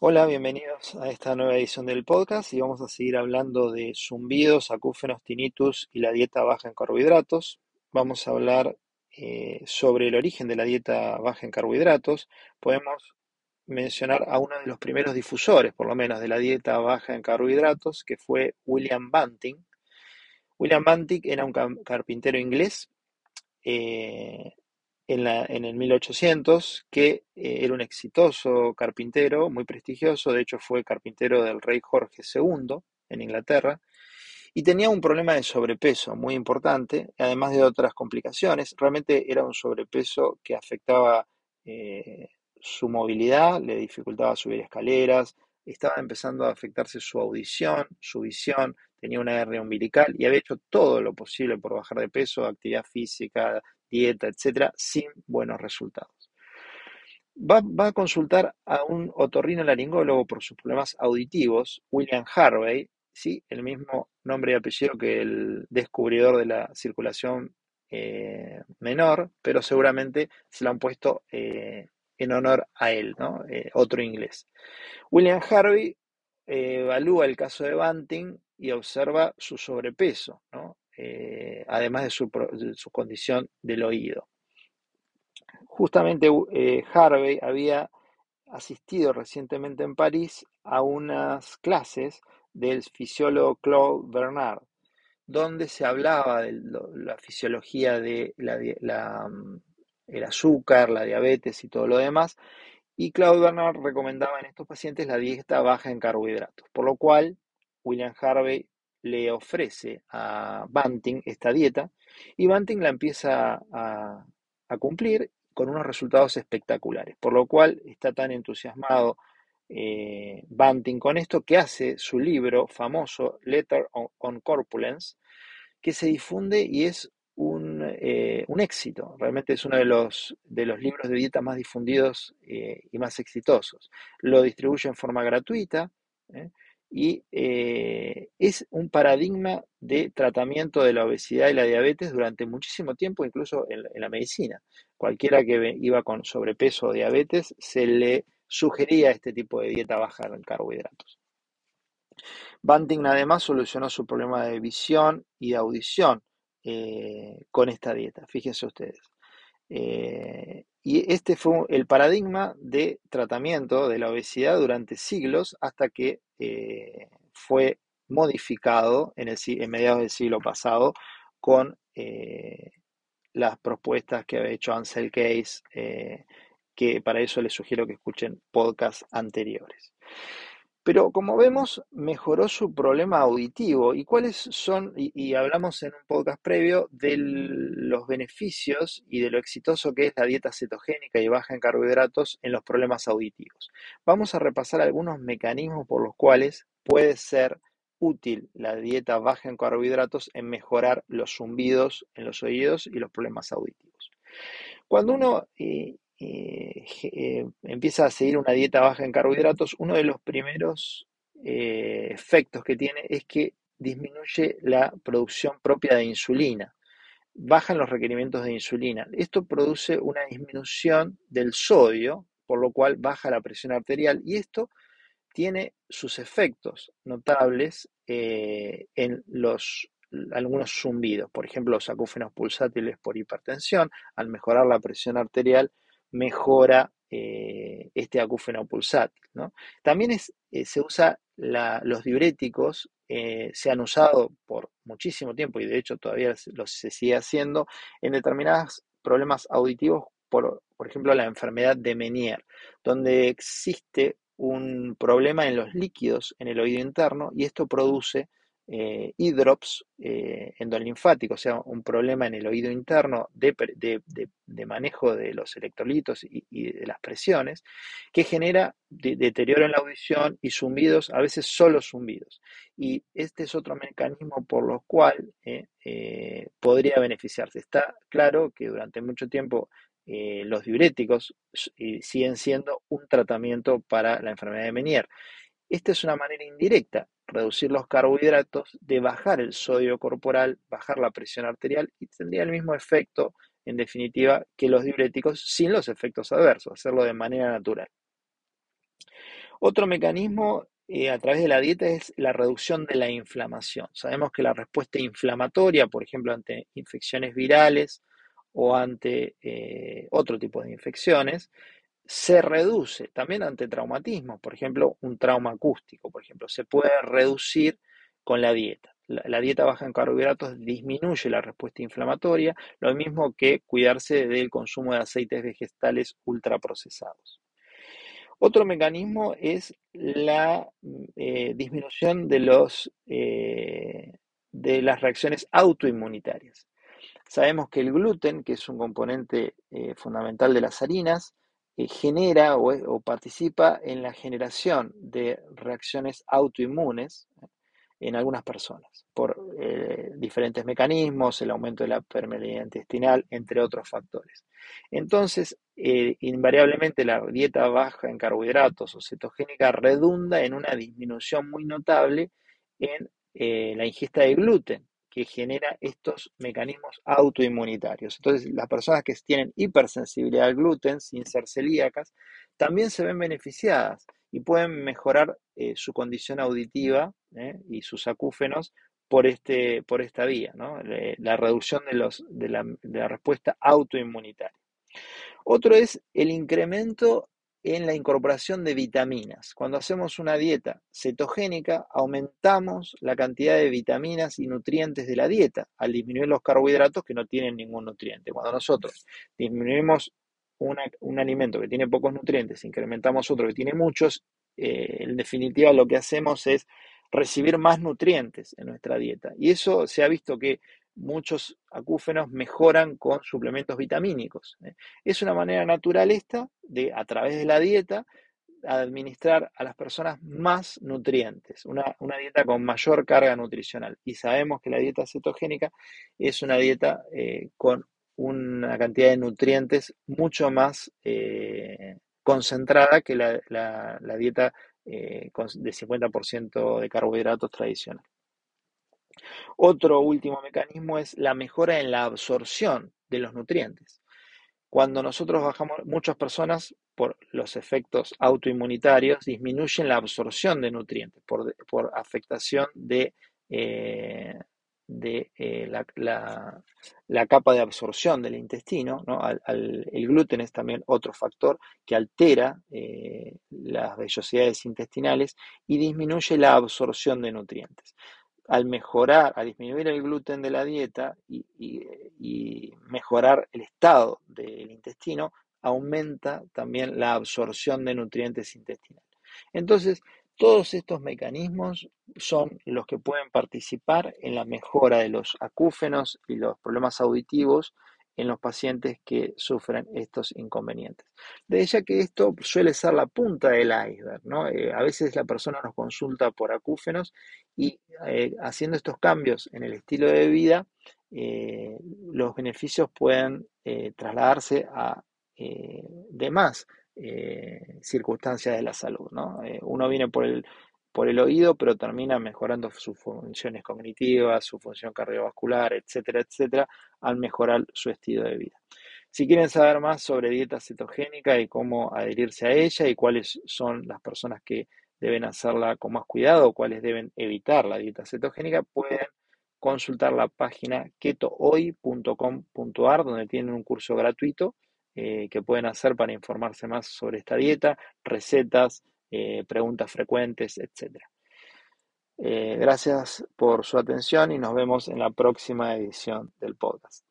Hola, bienvenidos a esta nueva edición del podcast y vamos a seguir hablando de zumbidos, acúfenos, tinnitus y la dieta baja en carbohidratos. Vamos a hablar eh, sobre el origen de la dieta baja en carbohidratos. Podemos mencionar a uno de los primeros difusores, por lo menos, de la dieta baja en carbohidratos, que fue William Banting. William Banting era un carpintero inglés eh, en, el 1800, que eh, era un exitoso carpintero, muy prestigioso, de hecho fue carpintero del rey Jorge II en Inglaterra, y tenía un problema de sobrepeso muy importante, además de otras complicaciones. Realmente era un sobrepeso que afectaba eh, su movilidad, le dificultaba subir escaleras, estaba empezando a afectarse su audición, su visión, tenía una hernia umbilical y había hecho todo lo posible por bajar de peso, actividad física, dieta, etcétera, sin buenos resultados. Va, a consultar a un otorrino-laringólogo por sus problemas auditivos, William Harvey, ¿sí? el mismo nombre y apellido que el descubridor de la circulación eh, menor, pero seguramente se lo han puesto eh, en honor a él, ¿no? Eh, otro inglés. William Harvey evalúa el caso de Banting y observa su sobrepeso, ¿no? Eh, además de su, condición del oído. Justamente eh, Harvey había asistido recientemente en París a unas clases del fisiólogo Claude Bernard, donde se hablaba de la fisiología de mm, el azúcar, la diabetes y todo lo demás, y Claude Bernard recomendaba en estos pacientes la dieta baja en carbohidratos, por lo cual William Harvey le ofrece a Banting esta dieta y Banting la empieza a, cumplir con unos resultados espectaculares, por lo cual está tan entusiasmado eh, Banting con esto que hace su libro famoso Letter on, Corpulence, que se difunde y es un, eh, éxito. Realmente es uno de los, de los libros de dieta más difundidos eh, y más exitosos. Lo distribuye en forma gratuita y eh, es un paradigma de tratamiento de la obesidad y la diabetes durante muchísimo tiempo, incluso en, la medicina. Cualquiera que iba con sobrepeso o diabetes se le sugería este tipo de dieta baja en carbohidratos. Banting además solucionó su problema de visión y de audición eh, con esta dieta, fíjense ustedes. Eh, y este fue el paradigma de tratamiento de la obesidad durante siglos hasta que eh, fue modificado en, el, mediados del siglo pasado con eh, las propuestas que había hecho Ansel Case, que para eso les sugiero que escuchen podcasts anteriores. Pero como vemos, mejoró su problema auditivo. ¿Y cuáles son? Y, hablamos en un podcast previo de los beneficios y de lo exitoso que es la dieta cetogénica y baja en carbohidratos en los problemas auditivos. Vamos a repasar algunos mecanismos por los cuales puede ser útil la dieta baja en carbohidratos en mejorar los zumbidos en los oídos y los problemas auditivos. Cuando uno eh, eh, eh, empieza a seguir una dieta baja en carbohidratos, uno de los primeros eh, efectos que tiene es que disminuye la producción propia de insulina, bajan los requerimientos de insulina. Esto produce una disminución del sodio, por lo cual baja la presión arterial y esto tiene sus efectos notables en los algunos zumbidos, por ejemplo, los acúfenos pulsátiles por hipertensión, al mejorar la presión arterial, mejora eh, este acúfeno pulsátil. También eh, se usa los diuréticos, eh, se han usado por muchísimo tiempo y de hecho todavía se sigue haciendo en determinados problemas auditivos, por, por ejemplo la enfermedad de Menier, donde existe un problema en los líquidos en el oído interno y esto produce eh, hidrops eh, endolinfáticos, o sea, un problema en el oído interno de, manejo de los electrolitos y, de las presiones, que genera deterioro en la audición y zumbidos, a veces solo zumbidos. Y este es otro mecanismo por lo cual eh, podría beneficiarse. Está claro que durante mucho tiempo los diuréticos siguen siendo un tratamiento para la enfermedad de Menier. Esta es una manera indirecta, reducir los carbohidratos, de bajar el sodio corporal, bajar la presión arterial y tendría el mismo efecto, en definitiva, que los diuréticos sin los efectos adversos, hacerlo de manera natural. Otro mecanismo eh, a través de la dieta es la reducción de la inflamación. Sabemos que la respuesta inflamatoria, por ejemplo, ante infecciones virales o ante eh, otro tipo de infecciones, se reduce también ante traumatismos, por ejemplo, un trauma acústico, por ejemplo, se puede reducir con la dieta. La, dieta baja en carbohidratos disminuye la respuesta inflamatoria, lo mismo que cuidarse del consumo de aceites vegetales ultraprocesados. Otro mecanismo es la eh, disminución de, los, eh, de las reacciones autoinmunitarias. Sabemos que el gluten, que es un componente eh, fundamental de las harinas, genera o, participa en la generación de reacciones autoinmunes en algunas personas por diferentes mecanismos, el aumento de la permeabilidad intestinal, entre otros factores. Entonces, eh, invariablemente la dieta baja en carbohidratos o cetogénica redunda en una disminución muy notable en eh, la ingesta de gluten, que genera estos mecanismos autoinmunitarios. Entonces, las personas que tienen hipersensibilidad al gluten, sin ser celíacas, también se ven beneficiadas y pueden mejorar eh, su condición auditiva y sus acúfenos por, este, por esta vía, la reducción de, los, de la respuesta autoinmunitaria. Otro es el incremento en la incorporación de vitaminas. Cuando hacemos una dieta cetogénica, aumentamos la cantidad de vitaminas y nutrientes de la dieta al disminuir los carbohidratos que no tienen ningún nutriente. Cuando nosotros disminuimos un alimento que tiene pocos nutrientes, incrementamos otro que tiene muchos, eh, en definitiva lo que hacemos es recibir más nutrientes en nuestra dieta. Y eso se ha visto que muchos acúfenos mejoran con suplementos vitamínicos. ¿eh? Es una manera natural esta de, a través de la dieta, administrar a las personas más nutrientes, una, dieta con mayor carga nutricional. Y sabemos que la dieta cetogénica es una dieta eh, con una cantidad de nutrientes mucho más eh, concentrada que la, dieta de 50% de carbohidratos tradicional. Otro último mecanismo es la mejora en la absorción de los nutrientes. Cuando nosotros bajamos, muchas personas por los efectos autoinmunitarios disminuyen la absorción de nutrientes por, afectación de, eh, de eh, la, capa de absorción del intestino. el gluten es también otro factor que altera eh, las vellosidades intestinales y disminuye la absorción de nutrientes al mejorar, a disminuir el gluten de la dieta y, mejorar el estado del intestino, aumenta también la absorción de nutrientes intestinales. Entonces, todos estos mecanismos son los que pueden participar en la mejora de los acúfenos y los problemas auditivos en los pacientes que sufren estos inconvenientes. De ya que esto suele ser la punta del iceberg, ¿no? Eh, a veces la persona nos consulta por acúfenos y eh, haciendo estos cambios en el estilo de vida, eh, los beneficios pueden trasladarse a demás circunstancias de la salud, ¿no? uno viene por el por el oído, pero termina mejorando sus funciones cognitivas, su función cardiovascular, etcétera, etcétera, al mejorar su estilo de vida. Si quieren saber más sobre dieta cetogénica y cómo adherirse a ella y cuáles son las personas que deben hacerla con más cuidado o cuáles deben evitar la dieta cetogénica, pueden consultar la página ketohoy.com.ar donde tienen un curso gratuito eh, que pueden hacer para informarse más sobre esta dieta, recetas, eh, preguntas frecuentes, etc. Eh, gracias por su atención y nos vemos en la próxima edición del podcast.